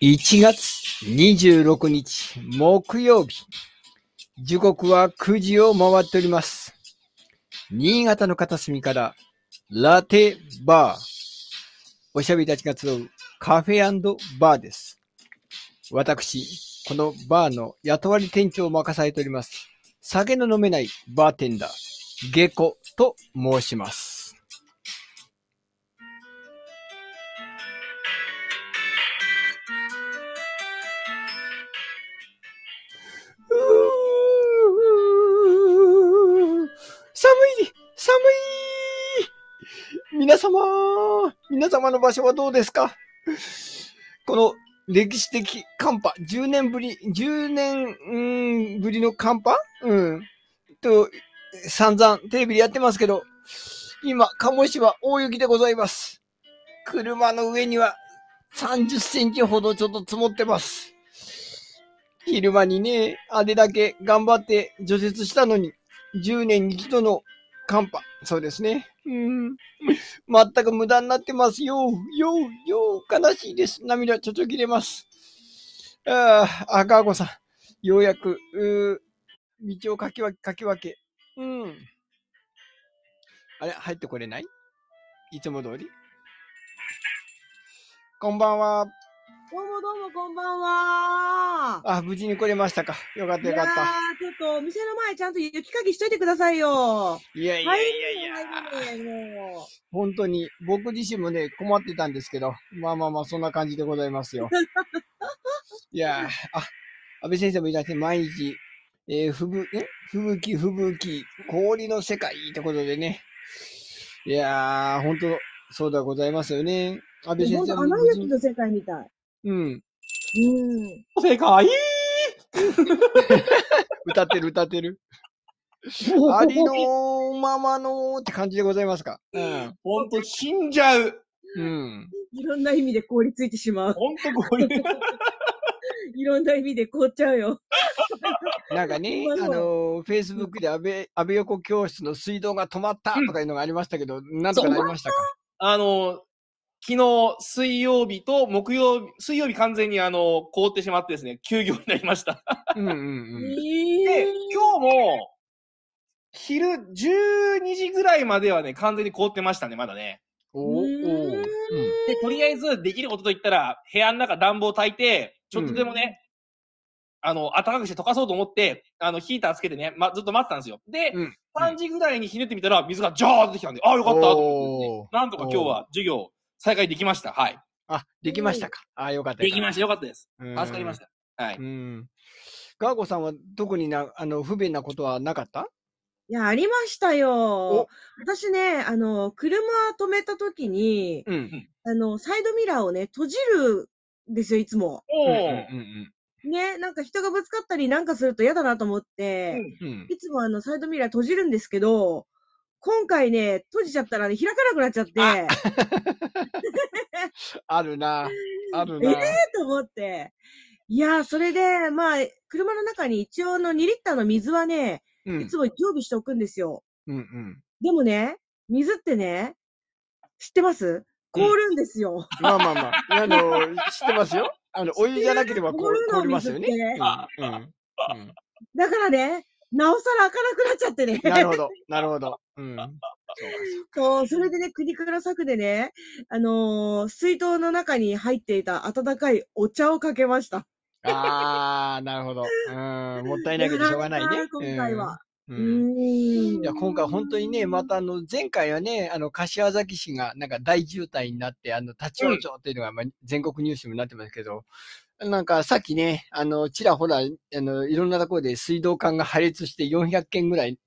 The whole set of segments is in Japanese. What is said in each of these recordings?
1月26日木曜日。時刻は9時を回っております。新潟の片隅からラテバー。おしゃべりたちが集うカフェバーです。私、このバーの雇われ店長を任されております。酒の飲めないバーテンダー、ゲコと申します。様の場所はどうですか？この歴史的寒波、10年ぶり、10年ぶりの寒波？うん。と、散々テレビでやってますけど、今、鴨市は大雪でございます。車の上には30センチほどちょっと積もってます。昼間にね、あれだけ頑張って除雪したのに、10年に一度の寒波。そうですね。うん。全く無駄になってますよ。よ、よ、悲しいです。涙ちょちょ切れます。ああ、赤子さん。ようやく、道をかき分け、かき分け。うん。あれ、入ってこれない？いつも通り？こんばんは。どうもどうもこんばんは。あ、無事に来れましたか。よかったよかっいやー、ちょっとお店の前ちゃんと雪かきしといてくださいよ。た。いやいやいやいや。も本当に、僕自身もね、困ってたんですけど、まあまあまあ、そんな感じでございますよ。いやー、あ、安倍先生もいらっしゃって、毎日、えー、ふぶ、え？吹雪、吹雪、氷の世界ってことでね。いやー、本当そうではございますよね。安う。倍先生も。アナ雪の世界みたい。うん。うん。世界 歌ってる歌ってる。ありのままのって感じでございますか？うん。ほんと死んじゃう。うん。いろんな意味で凍りついてしまう。ほんとこういう。いろんな意味で凍っちゃうよ。なんかね、あのー、フェイスブックで安倍、安倍横教室の水道が止まったとかいうのがありましたけど、なんとかなりましたか？あの、昨日、水曜日と木曜日、水曜日完全にあの、凍ってしまってですね、休業になりました。うんうんうん。でえ、今日も、昼12時ぐらいまではね、完全に凍ってましたね、まだね。おーおーうん。で、とりあえずできることといったら、部屋の中暖房焚いて、ちょっとでもね、あの、暖かくして溶かそうと思って、あの、ヒーターつけてね、ま、ずっと待ってたんですよ。で、うん3時ぐらいにひねってみたら、水がジャーってきたんで、ああ、よかったと思ってねなんとか今日は授業再開できました。はい。あ、できましたか。あ、よかった。できました。よかったです。うん助かりました。はい。うん。ガーゴさんは特にな、あの、不便なことはなかった？いや、ありましたよ。私ね、あの、車止めた時に、うん。あの、サイドミラーをね、閉じるんですよ、いつも。ね、なんか人がぶつかったりなんかすると嫌だなと思って、うんうん。いつもあの、サイドミラー閉じるんですけど、今回ね、閉じちゃったらね、開かなくなっちゃって、あ るな。あるえな。と思って。いやー、それで、まあ、車の中に一応の2リッターの水はね、うんいつも常備しておくんですよ。うんうん。でもね、水ってね、知ってます？凍るんですよ。まあまあまあ。あの、知ってますよ。あの、お湯じゃなければ凍りますよね。うんうんだからね、なおさら開かなくなっちゃってね。なるほど、なるほど。うん。そうかそう、それでね、国から策でね、あのー水筒の中に入っていた温かいお茶をかけました。ああ、なるほど。うん。もったいないけどしょうがないね今回は。う。うんん。いや、今回本当にね、またあの、前回はね、あの、柏崎市がなんか大渋滞になって、あの、立ち往生っていうのが、まあ、全国ニュースにもなってますけど、なんかさっきね、あの、ちらほら、あの、いろんなところで水道管が破裂して400件ぐらい、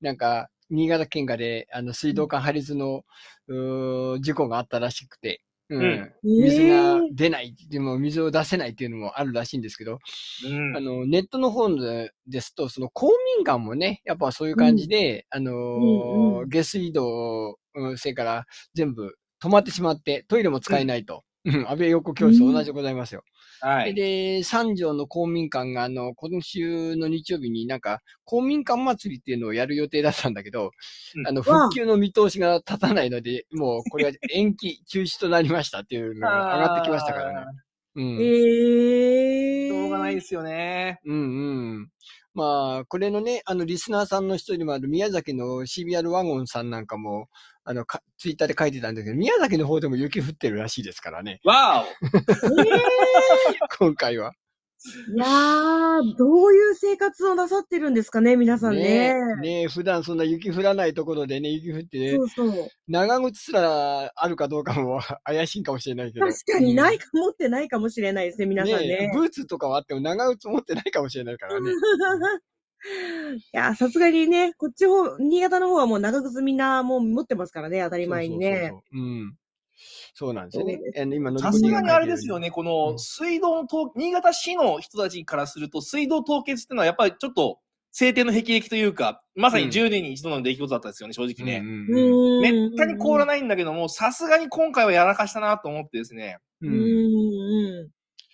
なんか、新潟県下で、あの、水道管破裂の、うー事故があったらしくて、うん。うん。水がえー。出ない、でも水を出せないっていうのもあるらしいんですけど、うん。あの、ネットの方でですと、その公民館もね、やっぱそういう感じで、あのーうんうん。下水道、うん、それから全部止まってしまって、トイレも使えないと。うん、安倍横教室と同じでございますよ。はい。で、三条の公民館が、あの、今週の日曜日になんか、公民館祭りっていうのをやる予定だったんだけど、うんあの、復旧の見通しが立たないので、もうこれは延期、中止となりましたっていうのが上がってきましたからね。うん。ええしょうがないですよね。うんうん。まあ、これのね、あの、リスナーさんの一人もある宮崎の CBR ワゴンさんなんかも、あの、かツイッターで書いてたんだけど、宮崎の方でも雪降ってるらしいですからね、わ 今回は。いやー、どういう生活をなさってるんですかね、皆さんね。えねえ普段そんな雪降らないところでね、雪降ってねそ、うそう。長靴すらあるかどうかも 怪しいかもしれないけど。確かにないか、か、持ってないかもしれないですね、皆さんね。えブーツとかはあっても長靴持ってないかもしれないからね。いや、さすがにね、こっち方、新潟の方はもう長靴みんなもう持ってますからね、当たり前にね。そうそうそうそう。うん。そうなんですよね。さすがにあれで。すよね。ね、こうん。の水道の凍、新潟市の人たちからすると、水道凍結っていうのはやっぱりちょっと、晴天の霹靂というか、まさにうん。10年に一度の出来事だったですよね、正直ね。めったに凍らないんだけども、さすがに今回はやらかしたなと思ってですね、ううんん。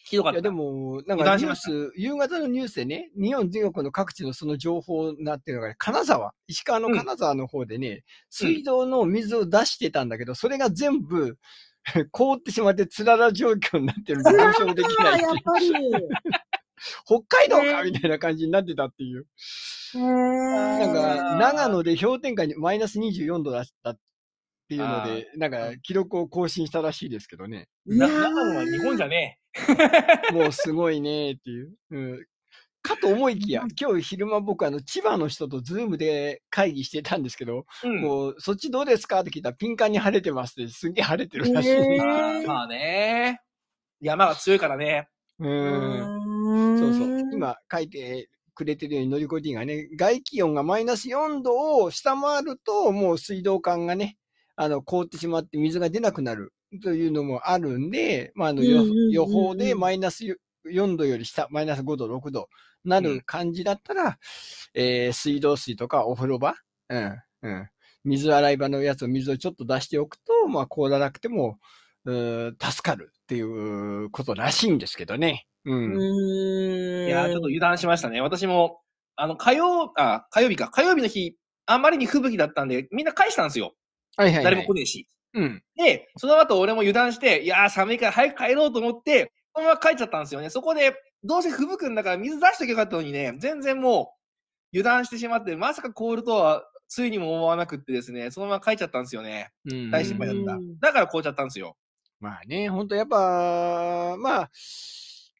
うん。いや、ひどかった。でも、なん油かニュース、夕方のニュースでね、日本全国の各地のその情報になってるのが、ね、金沢、石川の金沢の方でね、水道の水を出してたんだけど、それが全部 凍ってしまってつらら状況になってるんで、優勝できないっていうあやっぱり。北海道かねみたいな感じになってたっていう。へなんーか、長野で氷点下にマイナス24度だったっていうので、なんか記録を更新したらしいですけどね。ないやー長野は日本じゃね もうすごいねっていう。うんかと思いきや、今日昼間僕あの千葉の人とズームで会議してたんですけど、え。うん。もうそっちどうですかって聞いたらピンカンに晴れてますってすんげえ晴れてるらしい。へーまあまあね。山が強いからね。うん。そうそう。今書いてくれてるように、のりこ D がね、外気温がマイナス4度を下回ると、もう水道管がね、あの、凍ってしまって水が出なくなるというのもあるんで、まあ、あの、予報でマイナス4度より下、マイナス5度、6度なる感じだったら、えー水道水とかお風呂場、うん、うん。水洗い場のやつを水をちょっと出しておくと、まあ、凍らなくても、うー助かるっていうことらしいんですけどね。うん。うん。いやー、ちょっと油断しましたね。私も、あの、火曜、あ、火曜日か。火曜日の日、あまりに吹雪だったんで、みんな返したんですよ。はいはい、はい。誰も来ねえし。うん。で、その後俺も油断して、いやー寒いから早く帰ろうと思って、そのまま帰っちゃったんですよね。そこで、どうせ吹雪くんだから水出しときゃよかったのにね、全然もう油断してしまって、まさか凍るとは、ついにも思わなくってですね、そのまま帰っちゃったんですよね。うん大失敗だったうん。だから凍っちゃったんですよ。まあね、本当やっぱ、まあ、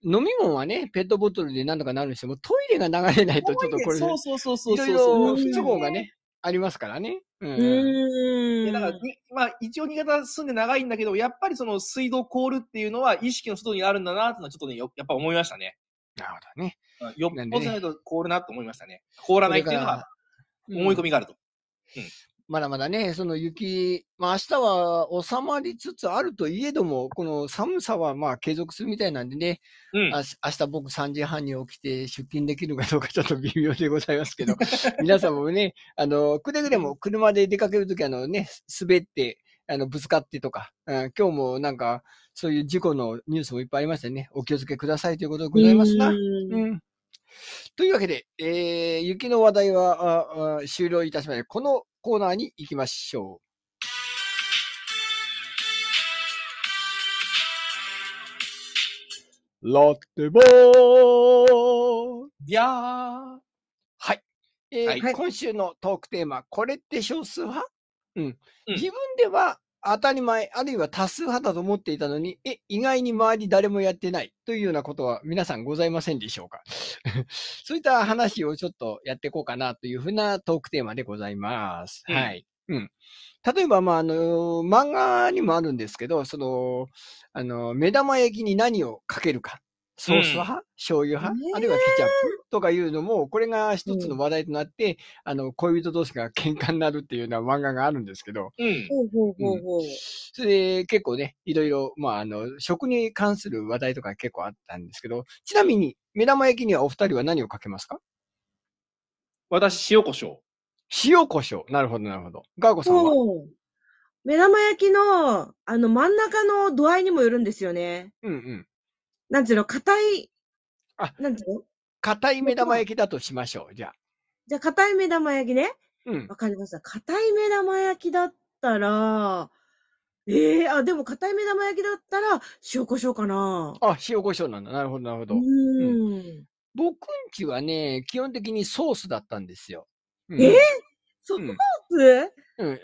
飲み物はね、ペットボトルで何とかなるにしても、トイレが流れないとちょっとこれ、そうそうそうそうそうそう。ろ不都合がね、ありますからね。うん。うからに、まあ、一応新潟住んで長いんだけど、やっぱりその水道凍るっていうのは意識の外にあるんだなってのはちょっとね、よやっぱ思いましたね。なるほどね。うんよっぽどないと凍るなと思いましたね。凍らないっていうのは思い込みがあると。まだまだね、その雪、まあ明日は収まりつつあるといえども、この寒さはまあ継続するみたいなんでね、うん。あし明日僕3時半に起きて出勤できるかどうかちょっと微妙でございますけど、皆さんもね、あの、くれぐれも車で出かけるときあのね、滑って、あの、ぶつかってとか、うん今日もなんか、そういう事故のニュースもいっぱいありましたね。お気をつけくださいということでございますな。うんうん。というわけで、えー、雪の話題はああ終了いたしまして、このコーナーに行きましょう。ラッテボービャー。はい。えーはい今週のトークテーマ、これって少数派？うん。うん自分では当たり前、あるいは多数派だと思っていたのに、え、意外に周り誰もやってないというようなことは皆さんございませんでしょうか？そういった話をちょっとやっていこうかなというふうなトークテーマでございます。うんはい。うん。例えば、まあ、あの、漫画にもあるんですけど、その、あの、目玉焼きに何をかけるか。ソース派、醤油派、ねえあるいはケチャップ？とかいうのも、これが一つの話題となって、あの、恋人同士が喧嘩になるっていうような漫画があるんですけど、うん。ほうほうほうほう。それで結構ね、いろいろ、まあ、あの、食に関する話題とか結構あったんですけど、ちなみに、目玉焼きにはお二人は何をかけますか？私、塩コショウ。塩胡椒。なるほど、なるほど。ガーゴさんは？そう。目玉焼きの、あの、真ん中の度合いにもよるんですよね。うんうん。なんていうの、硬い、あなんていうの？硬い目玉焼きだとしましょう。じゃあ。じゃあ、硬い目玉焼きね。うん。わかりました。硬い目玉焼きだったら、ええあ、でも、硬い目玉焼きだったら、塩コショウかな。あ、塩コショウなんだ。なるほど、なるほうど。ーん。僕んちはね、基本的にソースだったんですよ。うんえソうんース？うん。え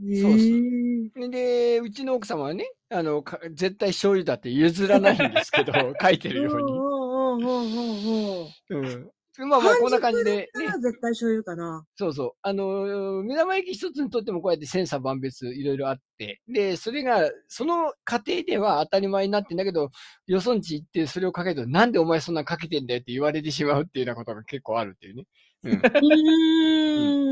そうそうえで、うちの奥様はね、あの、か絶対醤油だって譲らないんですけど、書いてるように。うんうんうんうんうんうん。うん。まあまあ、こんな感じで、ね絶対醤油かな。そうそう。あの、目玉焼き一つにとってもこうやって千差万別いろいろあって、で、それが、その過程では当たり前になってんだけど、よそんち行ってそれをかけると、なんでお前そんなかけてんだよって言われてしまうっていうようなことが結構あるっていうね。うん。うーん。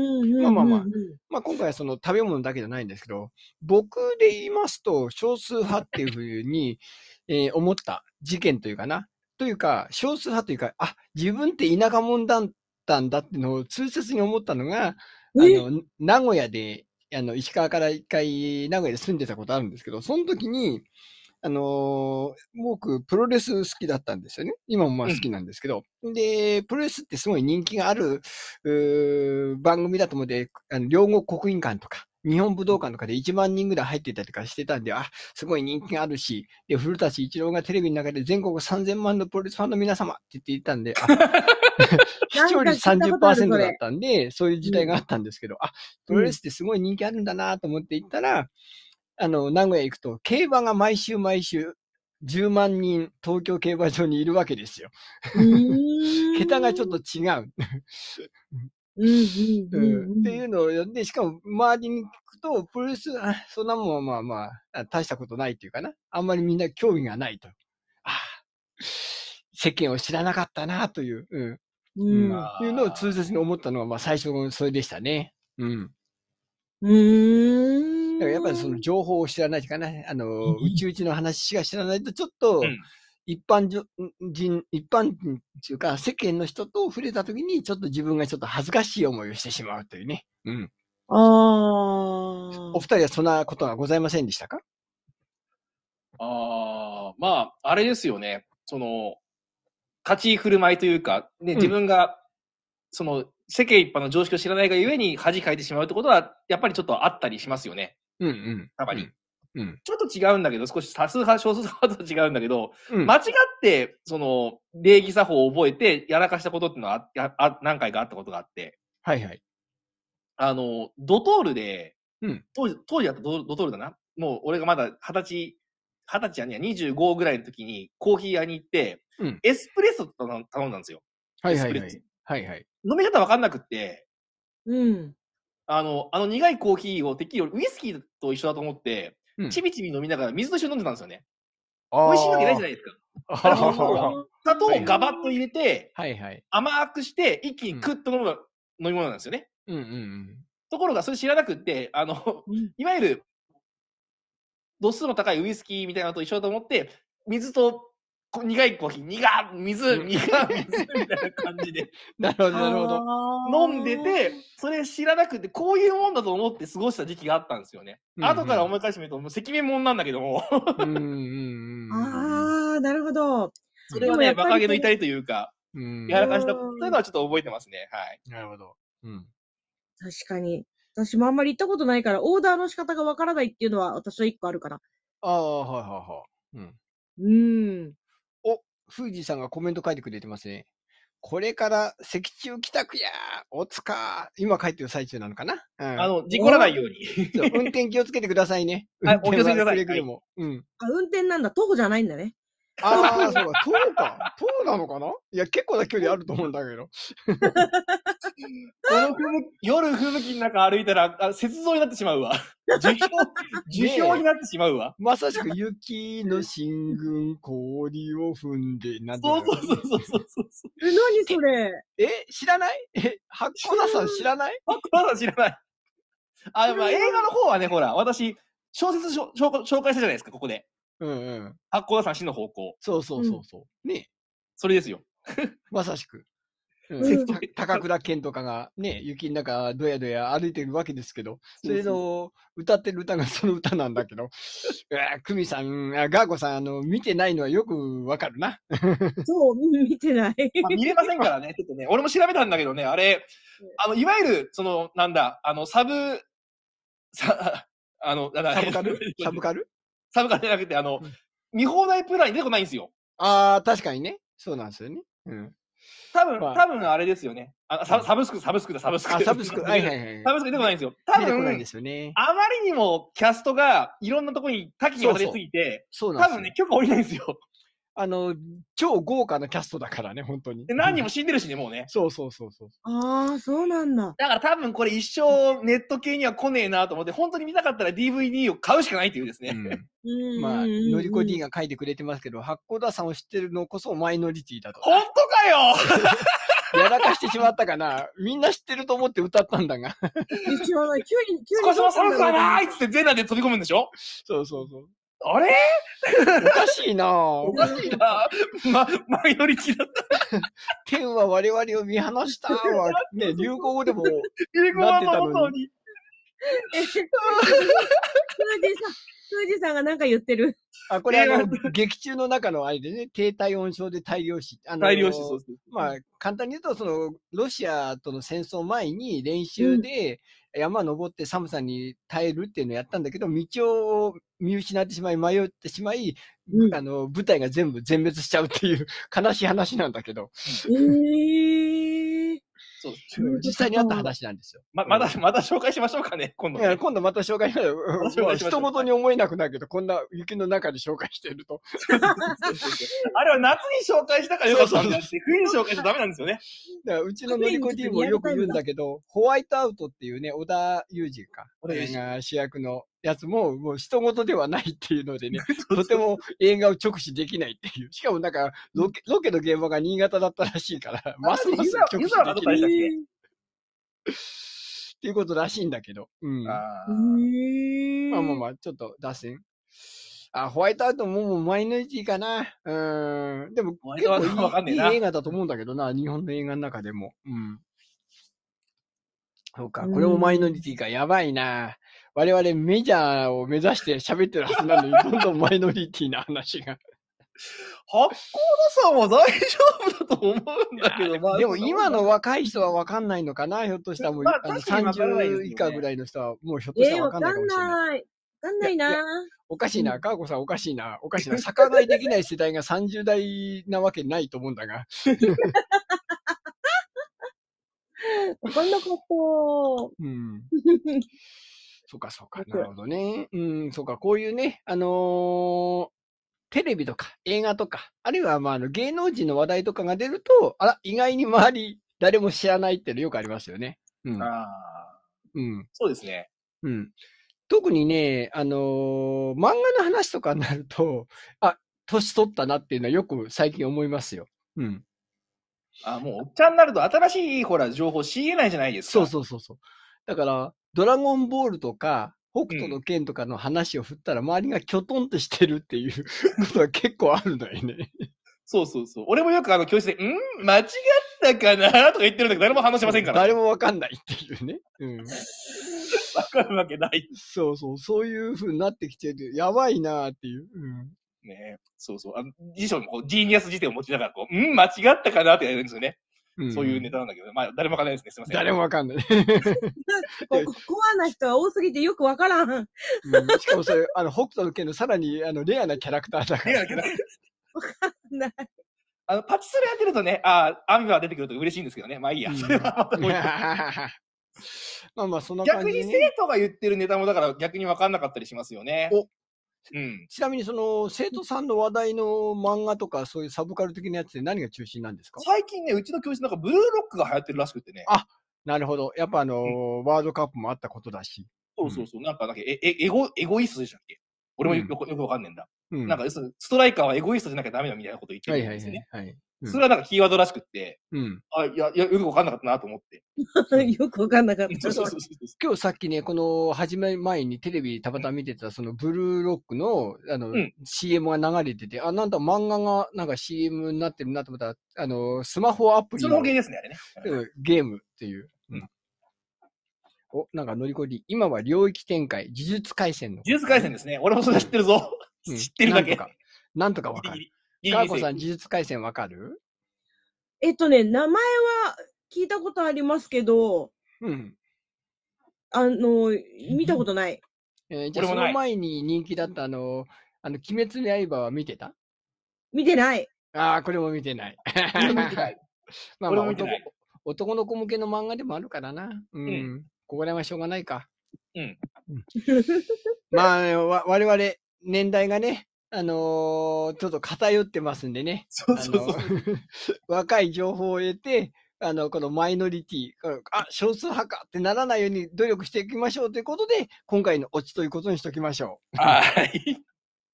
まあまあまあ。まあ今回はその食べ物だけじゃないんですけど、僕で言いますと少数派っていうふうに、えー思った事件というかな。というか、少数派というか、あ、自分って田舎者だったんだっていうのを痛切に思ったのが、あえ？の、名古屋で、あの、石川から一回名古屋で住んでたことあるんですけど、その時に、あのー僕、プロレス好きだったんですよね。今もまあ好きなんですけど。で、プロレスってすごい人気がある、番組だと思って、あの両国国技館とか、日本武道館とかで1万人ぐらい入ってたりとかしてたんで、あ、すごい人気があるし、で、古舘一郎がテレビの中で全国3000万のプロレスファンの皆様って言っていたんで、あ 視聴率なんか聞いたことあるそ30%れだったんで、そういう時代があったんですけど、あ、プロレスってすごい人気あるんだなと思って行ったら、あの、名古屋行くと、競馬が毎週毎週、10万人、東京競馬場にいるわけですよ。桁がちょっと違う。っていうのをやって、しかも周りに聞くと、プロレス、あそんなもんはまあまああ、大したことないっていうかな。あんまりみんな興味がないと。ああ世間を知らなかったなという、うん。ううんいうのを痛切に思ったのは、まあ最初のそれでしたね。うん。うーん。だからやっぱりその情報を知らないとかね、あの、うちうちの話しか知らないと、ちょっとうん、一般人、一般人っていうか、世間の人と触れたときに、ちょっと自分がちょっと恥ずかしい思いをしてしまうというね。うん。ああ。お二人はそんなことはございませんでしたか？ああ、まあ、あれですよね。その、立ち振る舞いというか、ね、うん自分が、その、世間一般の常識を知らないがゆえに恥かいてしまうってことは、やっぱりちょっとあったりしますよね。うんうん。たまに。うん。ちょっと違うんだけど、少し多数派、少数派と違うんだけど、うん。間違って、その、礼儀作法を覚えてやらかしたことっていうのはあやあ何回かあったことがあって、はいはい。あの、ドトールで、うん当時、当時だったドドトールだな。もう俺がまだ二十歳、二十歳やねや、25ぐらいの時にコーヒー屋に行って、うんエスプレッソ頼んだんですよ。はいはいはいエスプレッソ。はいはい。飲み方わかんなくって、うん。あの、あの苦いコーヒーをてっきりウイスキーと一緒だと思って、うんちびちび飲みながら水と一緒に飲んでたんですよね。美味しいわけないじゃないですか。砂糖をガバッと入れて、はいはい。甘くして、一気にクッと飲む飲み物なんですよね。うんうんうん。ところが、それ知らなくって、あの、うんいわゆる、度数の高いウイスキーみたいなのと一緒だと思って、水とこ苦いコーヒー、苦っ水、うん苦っ水みたいな感じでなるほどなるほど。ど飲んで、て、それ知らなくて、こういうもんだと思って過ごした時期があったんですよね。うんうん後から思い返してみると、もう赤面もんなんだけども、うんうんうんうん。ああ、なるほど。それはね、でもやっぱり馬鹿げの痛いというか、うん。やらかした、うんそういうのはちょっと覚えてますね。はい。なるほど。うん。確かに。私もあんまり行ったことないから、オーダーの仕方がわからないっていうのは私は一個あるから。ああ、はいはいはい。うん。うん。富士さんがコメント書いてくれてますね。これから石中帰宅やおつか今帰ってる最中なのかな？うん。あの、事故らないように。運転気をつけてくださいね。はいお気をつけください。うん。あ、運転なんだ。徒歩じゃないんだね。ああ、そうか。遠か。遠なのかな？いや、結構な距離あると思うんだけど。この吹雪夜吹雪の中歩いたら、あ雪像になってしまうわ。樹氷、樹氷になってしまうわ。まさしく雪の進軍、氷を踏んで、なんてそううそうそうそうそうそう。え、何それ？え、知らない？え、八甲田さん知らない？あ、まだ知らない。あ、まあ映画の方はね、ほら、私、小説しょ紹介紹介したじゃないですか、ここで。うんうん。八甲田山死の方向。そうそうそうそう。ねそれですよ。まさしく。ううん高倉健とかがね、雪の中どやどや歩いてるわけですけど、それの歌ってる歌が その歌なんだけど、久美さん、あガーゴさん、あの、見てないのはよくわかるな。そう、見てない。まあ、見れませんからね、ちょっとね。俺も調べたんだけどね、あれ、あの、いわゆる、その、なんだ、あの、サブ、さ、あの、だからサブカル？サブカル？サブカルじゃなくて、あのうん、見放題プランに出てこないんですよ。ああ、確かにね。そうなんですよね。うん。多分、まあ多分あれですよね。あササブスク、サブスクだ、サブスク。あ、サブスク。はいはいはい。サブスク出てこないんですよ。多分ないんで、すよね。あまりにもキャストがいろんなところに多岐にわたりすぎて、そうなん。多分ね、許可下りないんですよ。あの、超豪華なキャストだからね、本当に。で何人も死んでるしね、もうね。そうそうそうそう。ああ、そうなんだ。だから多分これ一生ネット系には来ねえなと思って、本当に見たかったら DVD を買うしかないっていうですね。まあ、のりこ D が。が書いてくれてますけど、八甲田さんを知ってるのこそマイノリティだと。本当かよ やらかしてしまったかな。みんな知ってると思って歌ったんだが。一応ね、急に、急に。少しも寒くはないっつって全裸で飛び込むんでしょ？そうそうそう。あれ？おかしいなぁおかしいな。ま、マイノリティだった。天は我々を見放したは、ね、流行語でも、英語は本当に。富士さん、富士さんがなんか言ってる。あ、これあ映の、劇中の中のあれでね、低体温症で大量死。あの大量死。そうそう。まあ、簡単に言うと、その、ロシアとの戦争前に練習で山登って寒さに耐えるっていうのをやったんだけど、道を見失ってしまい、迷ってしまい、うん。あの、部隊が全部全滅しちゃうっていう悲しい話なんだけど、ええそう実際にあった話なんですよ。ま、まだ、まだ紹介しましょうかね、今度いやね。今度また紹介しましましょう人事に思えなくなるけど、こんな雪の中で紹介してると。あれは夏に紹介したからよかったんであって、冬に紹介しちゃダメなんですよね。だからうちののりこ D もよく言うんだけど、ホワイトアウトっていうね、小田裕二か、が主役のやつも、もう人事ではないっていうのでね、とても映画を直視できないっていう。しかもなんか、ロケロケの現場が新潟だったらしいから、ますます直視できないっていうことらしいんだけど。うん。まあえーあまあまあ、ちょっと脱線。あ、ホワイトアウトももうマイノリティかな。うん。でも結構いいいい映画だと思うんだけどな、日本の映画の中でも。うん。そうか、これもマイノリティか、やばいな。我々メジャーを目指して喋ってるはずなのに、どんどんマイノリティな話が。八甲田さんは大丈夫だと思うんだけど、まあ。でも今の若い人は分かんないのかな、ひょっとしたらもう、まああの確かに分からないですよ30ね以下ぐらいの人はもうひょっとしえー、たら分かわかんんないかもしれない。ない。わかんないな。おかしいな、かーこさんおかしいな、おかしいな。逆上がりできない世代が30代なわけないと思うんだが。わかんなかった。うん。そうか、そうか。なるほどね。うん、そうか。こういうね、あのーテレビとか映画とか、あるいはまああの芸能人の話題とかが出ると、あら、意外に周り誰も知らないっていうのよくありますよね。うん。ああ、うん。そうですね。うん。特にね、あのー漫画の話とかになると、あ、年取ったなっていうのはよく最近思いますよ。うん。あもう、おっちゃんになると新しい、ほら、情報仕入れないじゃないですか。そうそうそうそう。だから、ドラゴンボールとか、北斗の剣とかの話を振ったら、周りがきょとんとしてるっていう ことが結構あるんだよね。そうそうそう。俺もよくあの教室で、ん？間違ったかな？とか言ってるんだけど、誰も反応しませんから。誰もわかんないっていうね。うん。わかるわけない。そうそう、そういう風になってきてる。やばいなーっていう。うん。ねそうそう。あの辞書にこう、ジーニアス辞典を持ちながら、こう、ん？間違ったかな？ってやるんですよね。んそういうネタなんだけど、まあ、誰もわかんないですね。すいません。誰もわかんない。コアな人は多すぎてよくわからん。うんしかもそれ、あの、北斗の剣のさらに、あの、レアなキャラクターだから。レアだけどないあの、パチスロやってるとね、ああ、アミバが出てくると嬉しいんですけどね。まあいいや。うんそれは まあまあ、そんな感逆にじで、ね。生徒が言ってるネタもだから逆に分かんなかったりしますよね。おうん。ちなみに、その、生徒さんの話題の漫画とか、そういうサブカル的なやつで何が中心なんですか？最近ね、うちの教室なんかブルーロックが流行ってるらしくてね。あなるほど。やっぱあのーワールドカップもあったことだし。そうそうそう。なんか、なんかええエゴ、エゴイストでしたっけ？俺もよくよくわかんねえんだ。うん。なんか、要するにストライカーはエゴイストじゃなきゃダメだみたいなこと言ってるんですよね。はい。はい。それはなんかキーワードらしくって、うん。あ、いや、いや、よくわかんなかったなと思って。よくわかんなかった。そうそうそうそう。今日さっきね、この始め前にテレビたまたま見てた、そのブルーロックの、あの、うん CM が流れてて、あ、なんだ漫画がなんか CM になってるなと思ったら、あの、スマホアプリそのゲーですね、あれね。うんゲームっていう。うんお、なんか乗り越えり、今は領域展開、呪術回戦の。呪術廻戦ですね。俺もそれ知ってるぞ。うん知ってるだけ。なんとか、なんとかわかる。ガーコさん、呪術回戦わかる？えっとね、名前は聞いたことありますけど、うん。あの、見たことない。えーじゃあ、その前に人気だったあの、あの、鬼滅の刃は見てた？見てない。ああ、これも見てない。俺も見てない。まあまあ男男の子向けの漫画でもあるからな。うん。うんここら辺はしょうがないか。うん。まあ、ね、わ我々、年代がね、あのーちょっと偏ってますんでね。そうあそうそう。の 若い情報を得て、あの、このマイノリティ、あ、少数派かってならないように努力していきましょうということで、今回のオチということにしておきましょう。はい。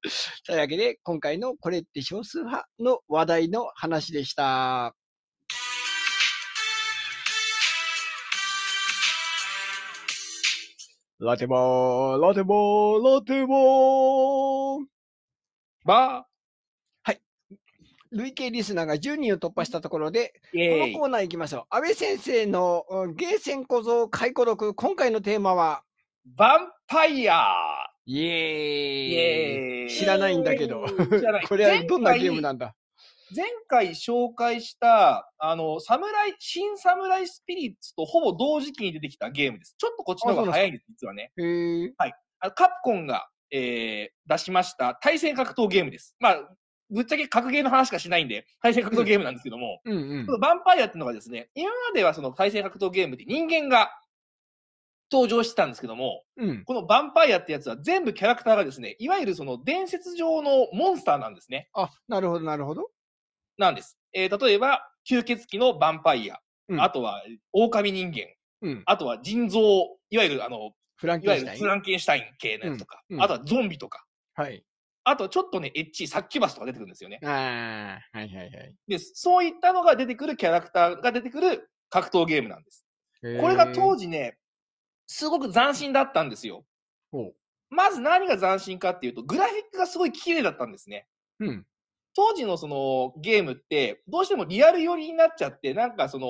というわけで、今回のこれって少数派の話題の話でした。ラテボー、ラテボー、ラテボー。ば累計リスナーが10人を突破したところで、このコーナー行きましょう。安倍先生のうんゲーセン小僧回顧録、今回のテーマは、ヴァンパイア。イエーイ。知らないんだけど。これはどんなゲームなんだ？前回紹介した、あの、サムライ、新サムライスピリッツとほぼ同時期に出てきたゲームです。ちょっとこっちの方が早いんです、実はね。へーあのカプコンが、えー、出しました対戦格闘ゲームです。まあ、ぶっちゃけ格ゲーの話しかしないんで、対戦格闘ゲームなんですけども、うんうんこ。のヴァンパイアっていうのがですね、今まではその対戦格闘ゲームで人間が登場してたんですけども、うん。このヴァンパイアってやつは全部キャラクターがですね、いわゆるその伝説上のモンスターなんですね。あ、なるほど、なるほど。なんです。えー例えば、吸血鬼のヴァンパイア、うんあとは狼人間、うん。あとは人造、いわゆるあの、フランいわゆるフケンシュタイン。ランケンシュタイン系のやつとか、うんうんあとはゾンビとか、はい。あとはちょっとね、エッチ、サッキュバスとか出てくるんですよね。ああ、はいはいはい。で、そういったのが出てくるキャラクターが出てくる格闘ゲームなんです。これが当時。時ね、すごく斬新だったんですよ。ほう。まず何が斬新かっていうと、グラフィックがすごい綺麗だったんですね。うん。当時のそのゲームって、どうしてもリアル寄りになっちゃって、なんかその、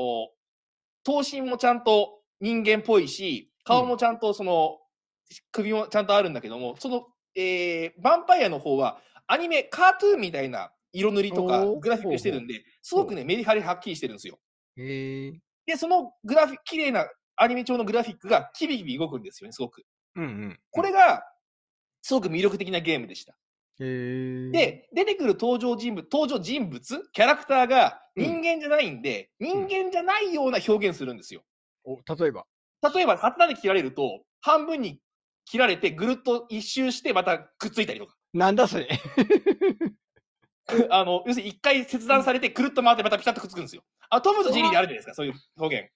頭身もちゃんと人間っぽいし、顔もちゃんとその、首もちゃんとあるんだけども、その、えー、ヴァンパイアの方は、アニメ、カートゥーンみたいな色塗りとかグラフィックしてるんで、すごくね、メリハリはっきりしてるんですよ。へえ。で、そのグラフィック、綺麗なアニメ調のグラフィックがキビキビ動くんですよね、すごく。うんうん。これが、すごく魅力的なゲームでした。で、出てくる登場人物、登場人物、キャラクターが人間じゃないんで、人間じゃないような表現するんですよ。お、例えば。例えば、刀で切られると、半分に切られて、ぐるっと一周して、またくっついたりとか。なんだそれ。あの、要するに一回切断されて、くるっと回って、またピタッとくっつくんですよ。あ、トムとジェリーであるじゃないですか、そういう表現。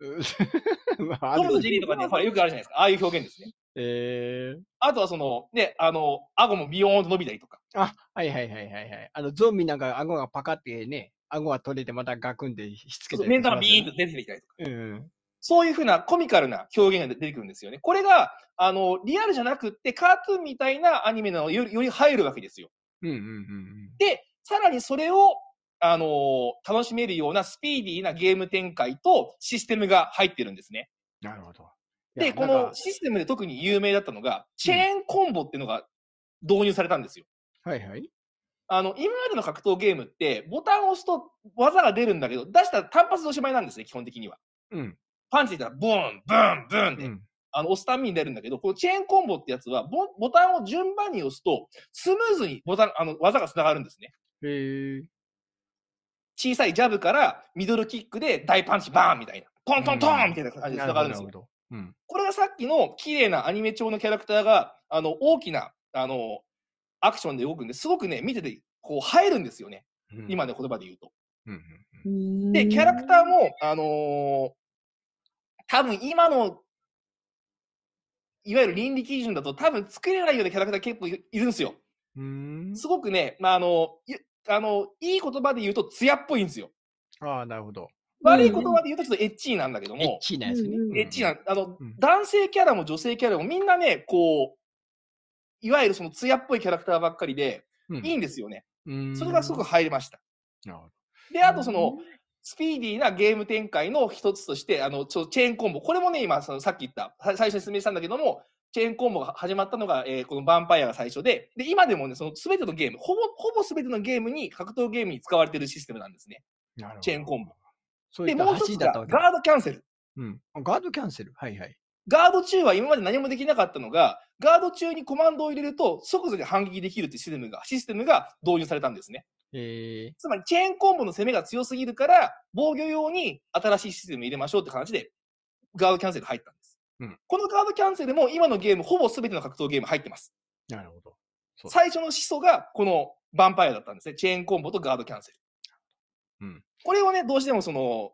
トムとるジェリーとかね、ほら、よくあるじゃないですか。ああいう表現ですね。ええ。あとはその、ね、あの、顎もビヨーンと伸びたりとか。あ、はいはいはいはいはい。あの、ゾンビなんか顎がパカってね、顎が取れてまたガクンでしつけたり目ん玉ビーンとと出てきたりとか。うん。そういうふうなコミカルな表現が出てくるんですよね。これが、あの、リアルじゃなくって、カートゥーンみたいなアニメなのよりより入るわけですよ。うんうんうんで、さらにそれを、あのー楽しめるようなスピーディーなゲーム展開とシステムが入ってるんですね。うん。なるほど。いで、このシステムで特に有名だったのが、チェーンコンボっていうのが導入されたんですよ。はいはい。ああの、今までの格闘ゲームって、ボタンを押すと技が出るんだけど、出したら単発でおしまいなんですね、基本的には。うん。パンチで言ったら、ブーン、ブーン、ブーンで、うん。あの、押すたんびに出るんだけど、このチェーンコンボってやつは、ボボタンを順番に押すと、スムーズにボタン、あの、技が繋がるんですね。へえ。小さいジャブからミドルキックで大パンチバーンみたいな。トントントンみたいな感じで繋がるんですよ。うん。これがさっきの綺麗なアニメ調のキャラクターが、あの、大きな、あの、アクションで動くんで、すごくね、見てて、こう、映えるんですよね。うん今の言葉で言うと。うんうんで、キャラクターも、あのー多分今の、いわゆる倫理基準だと多分作れないようなキャラクター結構いいるんですよ。うん。すごくね、まあ、あの、いあの、いい言葉で言うと艶っぽいんですよ。ああ、なるほど。悪い言葉で言うとちょっとエッチーなんだけどエッも、チーなやつねうんうん。エッチーな、あの、うん男性キャラも女性キャラもみんなね、こう、いわゆるその艶っぽいキャラクターばっかりで、うんいいんですよね。うんそれがすごく入りました。なるほど。で、あとその、スピーディーなゲーム展開の一つとして、あの、ちょチェーンコンボ。これもね、今、そのさっき言った、さ最初に説明したんだけども、チェーンコンボが始まったのが、えーこのヴァンパイアが最初で、で、今でもね、その全てのゲーム、ほぼ、ほぼ全てのゲームに、格闘ゲームに使われているシステムなんですね。なるほどチェーンコンボ。そういで、もう一つが、だったわけードキャンセル。うん。あガードキャンセル？はいはい。ガード中は今まで何もできなかったのが、ガード中にコマンドを入れると即座に反撃できるっていうシステムが、システムが導入されたんですね。えつまりチェーンコンボの攻めが強すぎるから、防御用に新しいシステム入れましょうって感じで、ガードキャンセル入ったんです。うんこのガードキャンセルも今のゲーム、ほぼ全ての格闘ゲーム入ってます。ー、なるほど。そう最初の始祖がこのヴァンパイアだったんですね。チェーンコンボとガードキャンセル。うんこれをね、どうしてもその、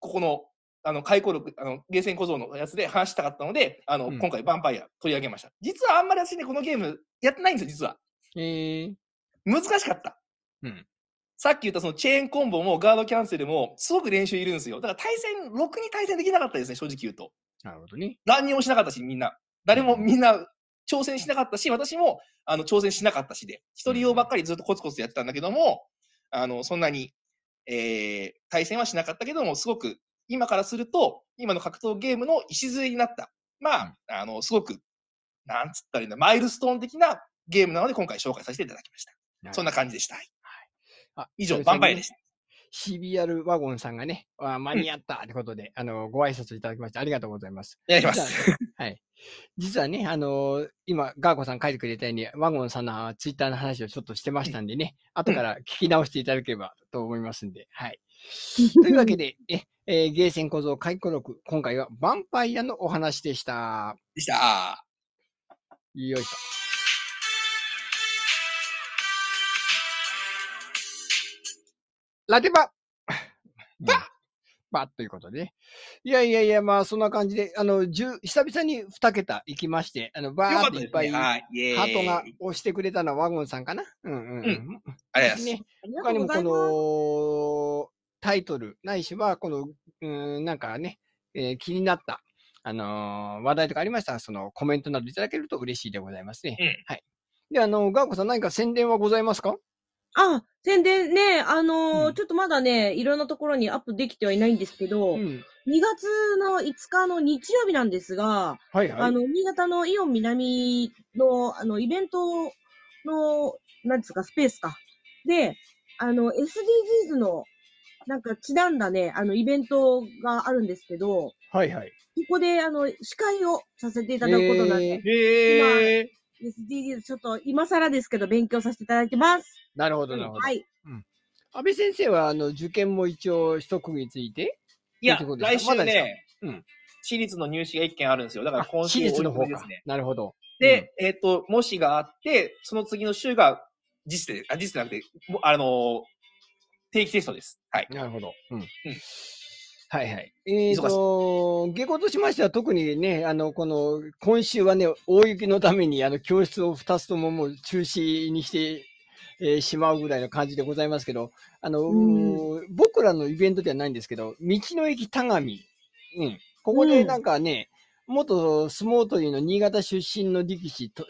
ここの、あの、回顧録、あの、ゲーセン小僧のやつで話したかったので、あの、うん今回ヴァンパイア取り上げました。実はあんまり私ね、このゲームやってないんですよ、実は。えー、難しかった。うんさっき言ったそのチェーンコンボもガードキャンセルもすごく練習いるんですよ。だから対戦、ろくに対戦できなかったですね、正直言うと。なるほどね。何にもしなかったし、みんな。誰もみんな挑戦しなかったし、私もあの挑戦しなかったしで、一人用ばっかりずっとコツコツやってたんだけども、あの、そんなに、えー、対戦はしなかったけども、すごく、今からすると、今の格闘ゲームの礎になった。まあ、あの、すごく、なんつったらいいんだ、マイルストーン的なゲームなので、今回紹介させていただきました。そんな感じでした。あ以上、久々にヴァンパイアでした。CBR ワゴンさんがね、あ間に合ったってことで、あの、ご挨拶いただきましてありがとうございます。お願いしま実はす。はい。実はね、あのー今、ガーコさん書いてくれたように、ワゴンさんのツイッターの話をちょっとしてましたんでね、後から聞き直していただければと思いますんで、はい。というわけで、え、えーゲーセン小僧回顧録、今回はヴァンパイアのお話でした。でした。よいしょ。ラテバババということでね。いやいやいや、まあそんな感じで、あの、10久々に2桁行きまして、あの、バーっていっぱいハートが押してくれたのはワゴンさんかな？うんうん、うん。ありがとうございます。ね、他にもこ。のタイトル、ないしは、この、うーん、なんかね、えー気になった、あのー話題とかありましたら、そのコメントなどいただけると嬉しいでございますね。うんはい。で、あの、ガーコさん何か宣伝はございますか？あ、宣伝ね、あのーうんちょっとまだね、いろんなところにアップできてはいないんですけど、うん。2月の5日の日曜日なんですが、はいはい。あの、新潟のイオン南の、あの、イベントの、なんですか、スペースか。で、あの、SDGs の、なんか、ちなんだね、あの、イベントがあるんですけど、はいはい。ここで、あの、司会をさせていただくことなんで、へえ。SDGs ちょっと今更ですけど、勉強させていただいてます。なるほど、なるほど。はい。安倍先生は、あの、受験も一応一区切りついていやいう、来週まだですねうん、私立の入試が1件あるんですよ。だからあ今週私立の方かおいでですね。。なるほど。で、えっ、と、模試があって、その次の週が実で、あ、実でなくて、もあのー定期テストです。はい。なるほど。うん。うんはいはい。えっ、と、下校としましては特にね、あの、この、今週はね、大雪のために、あの、教室を2つとももう中止にして、えーしまうぐらいの感じでございますけど、あの、う僕らのイベントではないんですけど、道の駅田上、うん。ここでなんかね、元相撲取りの新潟出身の力士、とん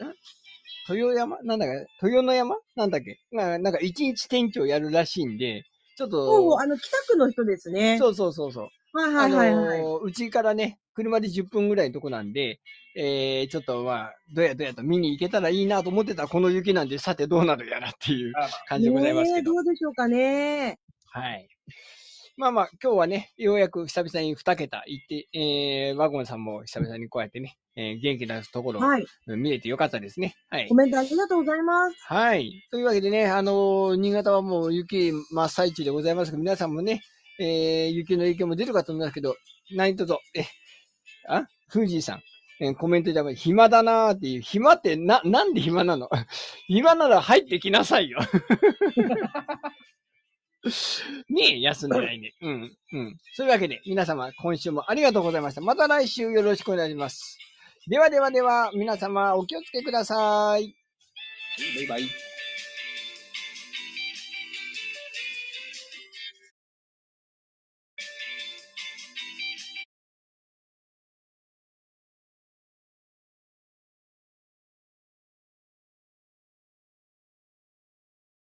豊山？なんだか、豊野山？なんだっけ？ななんか一日店長やるらしいんで、ちょっと、あの、北区の人ですね。そうそうそうそう。はいはいはいはい。あのーうちからね、車で10分ぐらいのとこなんで、えー、ちょっとまあ、どやどやと見に行けたらいいなと思ってたこの雪なんで、さてどうなるやらっていう感じでございますけど。ねえどうでしょうかね。はい。まあまあ、今日はね、ようやく久々に2桁行って、えー、ワゴンさんも久々にこうやってね、えー元気なところをはい。見れてよかったですね。はいコ。メントありがとうございます。はい。というわけでね、あのー新潟はもう雪真っ最中でございますけど、皆さんもね、えー雪の影響も出るかと思いますけど、何卒、え、あ富士さん、えーコメントでも暇だなーっていう、暇ってな、なんで暇なの？暇なら入ってきなさいよ。ねえ、休んでないね。うん、うん。そういうわけで、皆様、今週もありがとうございました。また来週よろしくお願いします。ではではでは、皆様、お気をつけください。バイバイ。